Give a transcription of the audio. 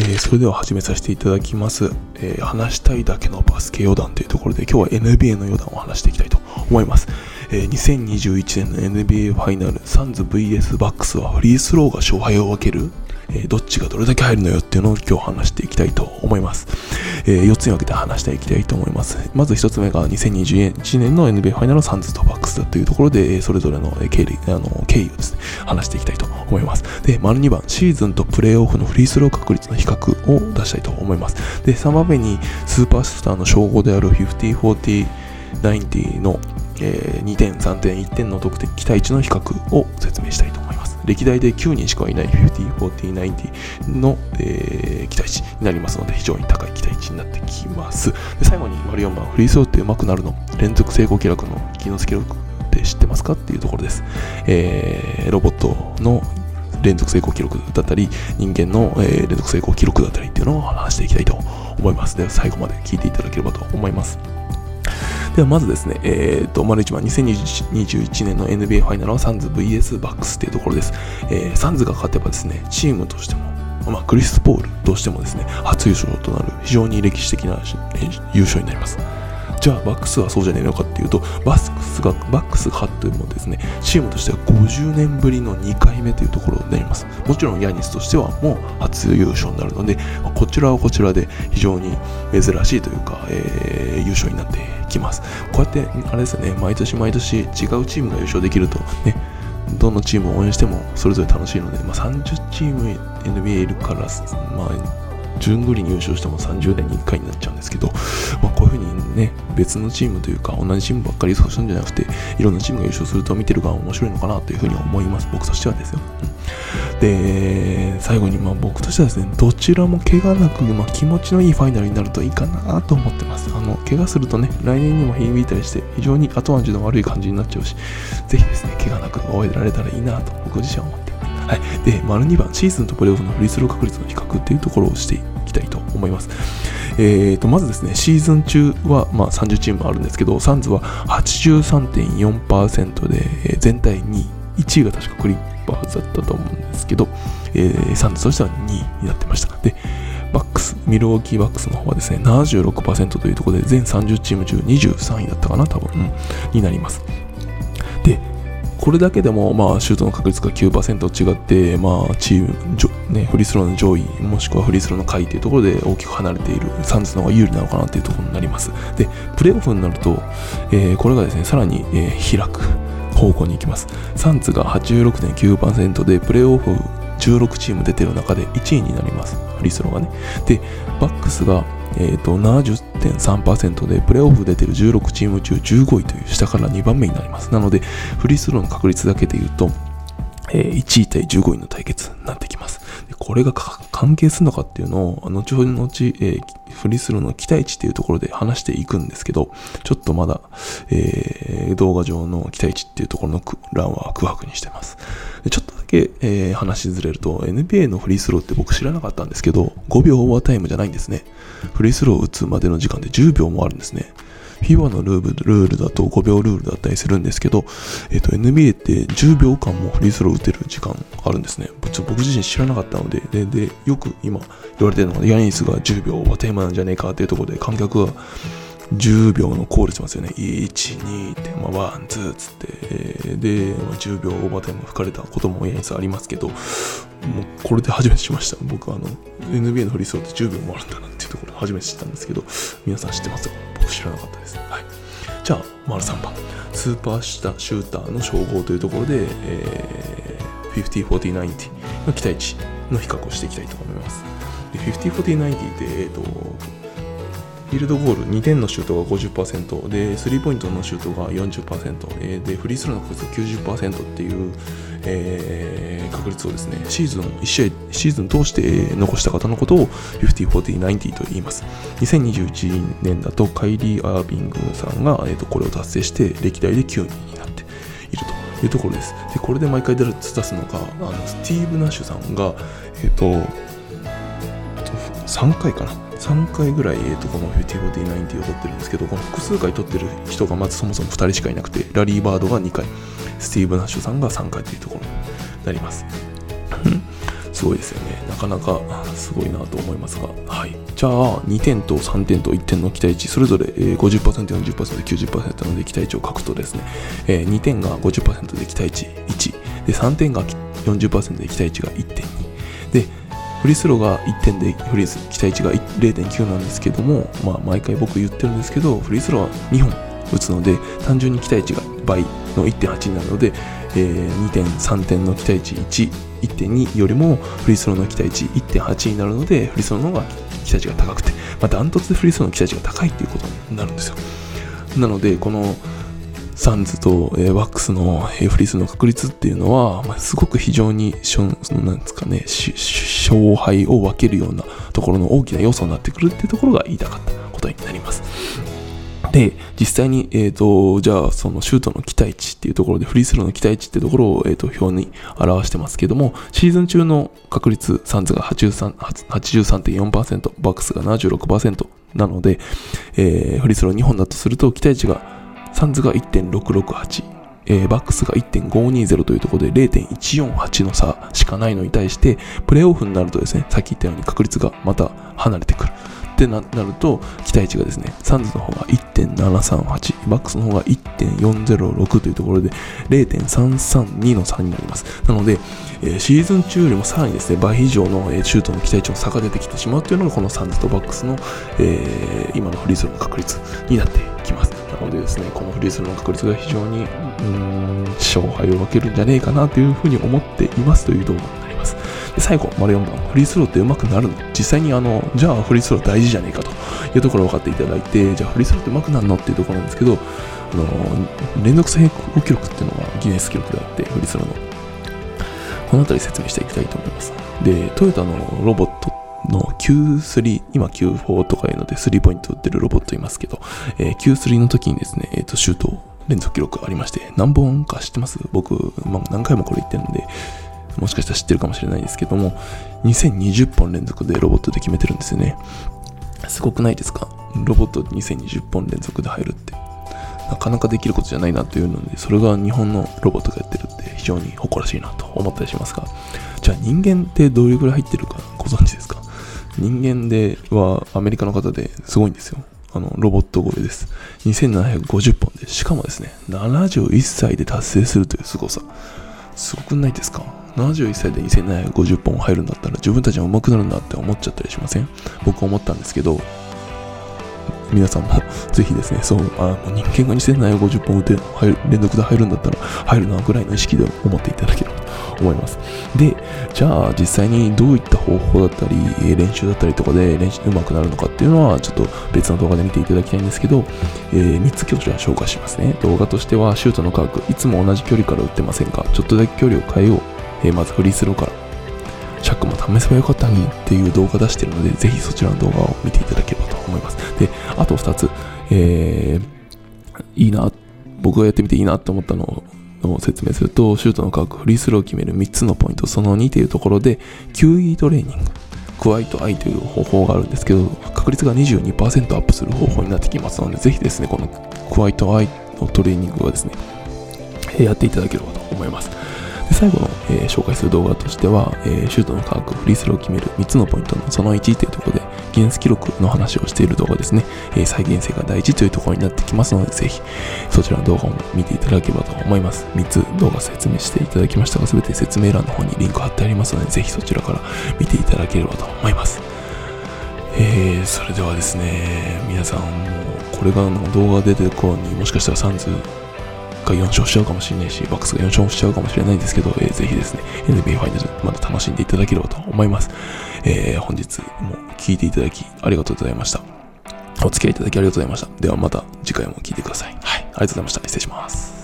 えー、それでは始めさせていただきます、えー、話したいだけのバスケ四段というところで今日は NBA の四段を話していきたいと思います、えー、2021年の NBA ファイナルサンズ VS バックスはフリースローが勝敗を分けるえどっちがどれだけ入るのよっていうのを今日話していきたいと思います。えー、4つに分けて話していきたいと思います。まず1つ目が2021年の NBA ファイナルのサンズとバックスだというところで、それぞれの経緯あの経緯をですね、話していきたいと思います。で、丸2番、シーズンとプレーオフのフリースロー確率の比較を出したいと思います。で、3番目にスーパースターの称号である50、40、90の、えー、2点、3点、1点の得点期待値の比較を説明したいと思います。歴代で9人しかいない50、40、90の、えー、期待値になりますので、非常に高い期待値になってきます。で最後に、丸4番、フリースローって上手くなるの、連続成功記録の機能付け力って知ってますかっていうところです。えー、ロボットの連続成功記録だったり、人間の、えー、連続成功記録だったりっていうのを話していきたいと思います。では、最後まで聞いていただければと思います。ではまずですね、えーと、丸一番2021年の NBA ファイナルはサンズ VS バックスというところです。えー、サンズが勝てばですね、チームとしても、まあ、クリス・ポールとしてもですね、初優勝となる非常に歴史的な優勝になります。じゃあバックスはそうじゃねえのかっていうとバックスがバックスが勝ってもですねチームとしては50年ぶりの2回目というところになります。もちろんヤニスとしてはもう初優勝になるのでこちらはこちらで非常に珍しいというか、えー、優勝になってきます。こうやってあれですね毎年毎年違うチームが優勝できるとねどのチームを応援してもそれぞれ楽しいので、まあ、30チーム NBA いるから、まあ、順繰りに優勝しても30年に1回になっちゃうんですけど、まあ、こういうふうにね、別のチームというか、同じチームばっかり優勝したんじゃなくて、いろんなチームが優勝すると見てる側面白いのかなというふうに思います。僕としてはですよ。で、最後にまあ僕としてはですね、どちらも怪我なく、まあ、気持ちのいいファイナルになるといいかなと思ってます。あの、怪我するとね、来年にも響いたりして、非常に後味の悪い感じになっちゃうし、ぜひですね、怪我なく終えられたらいいなと僕自身は思ってはい。で、丸2番、シーズンとプレーオフのフリースロー確率の比較っていうところをしていきたいと思います。えーと、まずですね、シーズン中は、まあ、30チームあるんですけど、サンズは83.4%で、えー、全体2位。1位が確かクリッパーズだったと思うんですけど、えー、サンズとしては2位になってました。で、バックス、ミルウォーキーバックスの方はですね、76%というところで、全30チーム中23位だったかな、多分、うん、になります。これだけでも、まあ、シュートの確率が9%違って、まあ、チーム、ね、フリースローの上位、もしくはフリースローの下位というところで大きく離れているサンズの方が有利なのかなというところになります。で、プレーオフになると、えー、これがですね、さらに、えー、開く方向に行きます。サンズが86.9%で、プレーオフ16チーム出てる中で1位になります。フリースローがね。で、バックスがえーと、70.3%でプレーオフ出てる16チーム中15位という下から2番目になります。なので、フリースローの確率だけで言うと、えー、1位対15位の対決になってきます。これが関係するのかっていうのを、後ほど、えー、フリースローの期待値っていうところで話していくんですけど、ちょっとまだ、えー、動画上の期待値っていうところの欄は空白にしてます。でちょっとだけ、えー、話ずれると、NBA のフリースローって僕知らなかったんですけど、5秒オーバータイムじゃないんですね。フリースローを打つまでの時間で10秒もあるんですね。FIBA のルールだと5秒ルールだったりするんですけど、えっ、と、NBA って10秒間もフリースロー打てる時間あるんですね。僕自身知らなかったので、で、でよく今言われてるのが、ヤニスが10秒はテーマなんじゃねえかっていうところで観客は10秒のコールしますよね。1、2って、まあ、1、2つって、で、まあ、10秒オーバータイム吹かれたこともヤニスありますけど、もうこれで初めてしました。僕はあの、NBA のフリースローって10秒もあるんだなっていうところで初めて知ったんですけど、皆さん知ってます？か僕知らなかったです。はい。じゃあ、丸3番。スーパーシューターの称号というところで、えー、50、40、90の期待値の比較をしていきたいと思います。で50、40、90で、えっ、ー、と、フィールドゴール2点のシュートが50%でスリーポイントのシュートが40%でフリースローの確率が90%っていう、えー、確率をですねシーズン1試合シーズン通して残した方のことを50、40、90と言います。2021年だとカイリー・アービングさんが、えー、とこれを達成して歴代で9人になっているというところです。でこれで毎回出すのがあのスティーブ・ナッシュさんがえっ、ー、と3回かな？3回ぐらい、えー、とこの50、40、90を取ってるんですけど、この複数回取ってる人がまずそもそも2人しかいなくて、ラリー・バードが2回、スティーブ・ナッシュさんが3回というところになります。すごいですよね。なかなかすごいなと思いますが。はい。じゃあ、2点と3点と1点の期待値、それぞれ50%、40%、90%ので期待値を書くとですね、2点が50%で期待値1、で、3点が40%で期待値が1.2。で、フリースローが1点でフリース期待値が0.9なんですけども、まあ、毎回僕言ってるんですけど、フリースローは2本打つので、単純に期待値が倍の1.8になるので、えー、2点、3点の期待値1、1.2よりもフリースローの期待値1.8になるので、フリースローの方が期待値が高くて、まあ、ダントツでフリースローの期待値が高いっていうことになるんですよ。なので、このサンズと、えー、ワックスの、えー、フリースの確率っていうのは、まあ、すごく非常にそのなんですかね勝敗を分けるようなところの大きな要素になってくるっていうところが言いたかったことになります。で、実際に、えっ、ー、と、じゃあ、そのシュートの期待値っていうところで、フリースローの期待値っていうところを、えっ、ー、と、表に表してますけども、シーズン中の確率、サンズが83 83.4%、バックスが76%なので、えー、フリースロー2本だとすると、期待値がサンズが1.668、えー、バックスが1.520というところで0.148の差しかないのに対して、プレーオフになるとですね、さっき言ったように確率がまた離れてくる。ってなると、期待値がですね、サンズの方が1.738、バックスの方が1.406というところで、0.332の差になります。なので、えー、シーズン中よりもさらにですね、倍以上の、えー、シュートの期待値の差が出てきてしまうというのが、このサンズとバックスの、えー、今のフリースローの確率になってきます。なのでですね、このフリースローの確率が非常に、うん、勝敗を分けるんじゃねえかなというふうに思っていますという動画。最後、丸4番、フリースローって上手くなるの？実際にあの、じゃあフリースロー大事じゃねえかというところを分かっていただいて、じゃあフリースローって上手くなるの？っていうところなんですけど、あの、連続成功記録っていうのがギネス記録であって、フリースローの。この辺り説明していきたいと思います。で、トヨタのロボットの Q3、今 Q4 とかいうので3ポイント打ってるロボットいますけど、えー、Q3 の時にですね、えっ、ー、と、シュート連続記録ありまして、何本か知ってます？僕、まあ、何回もこれ言ってるんで、もしかしたら知ってるかもしれないですけども、2020本連続でロボットで決めてるんですよね。すごくないですか？ロボット2020本連続で入るって。なかなかできることじゃないなというので、それが日本のロボットがやってるって非常に誇らしいなと思ったりしますが、じゃあ人間ってどれぐらい入ってるかご存知ですか？人間ではアメリカの方ですごいんですよ。あの、ロボット超えです。2750本で、しかもですね、71歳で達成するという凄さ。すごくないですか？71歳で2750本入るんだったら自分たちは上手くなるんだって思っちゃったりしません？僕は思ったんですけど皆さんも ぜひですね、そう、あもう人間が2750本打て入る、連続で入るんだったら入るなぐらいの意識で思っていただける思います。で、じゃあ実際にどういった方法だったり、練習だったりとかで練習上手くなるのかっていうのはちょっと別の動画で見ていただきたいんですけど、えー、3つ教師は紹介しますね。動画としてはシュートの科学、いつも同じ距離から打ってませんか？ちょっとだけ距離を変えよう。えー、まずフリースローから。シャックも試せばよかったのにっていう動画出してるので、ぜひそちらの動画を見ていただければと思います。で、あと2つ、えー、いいな、僕がやってみていいなって思ったのを説明すると、シュートの科学、フリースローを決める3つのポイント、その2というところで、QE トレーニング。 Quiet Eye という方法があるんですけど、確率が22%アップする方法になってきますので、ぜひですね、この Quiet Eyeのトレーニングはですね、やっていただければと思います。で最後の、えー、紹介する動画としては、えー、シュートの科学、フリースローを決める3つのポイントのその1というところで、ギネス記録の話をしている動画ですね、えー、再現性が大事というところになってきますので、ぜひそちらの動画を見ていただければと思います。3つ動画説明していただきましたが、すべて説明欄の方にリンク貼ってありますので、ぜひそちらから見ていただければと思います。えー、それではですね、皆さんもこれが動画出てる頃にもしかしたらサンズが4勝しちゃうかもしれないし、バックスが4勝しちゃうかもしれないんですけど、えー、ぜひですね、NBA ファイナルまだ楽しんでいただければと思います。えー、本日も聴いていただきありがとうございました。お付き合いいただきありがとうございました。ではまた次回も聴いてください。はい、ありがとうございました。失礼します。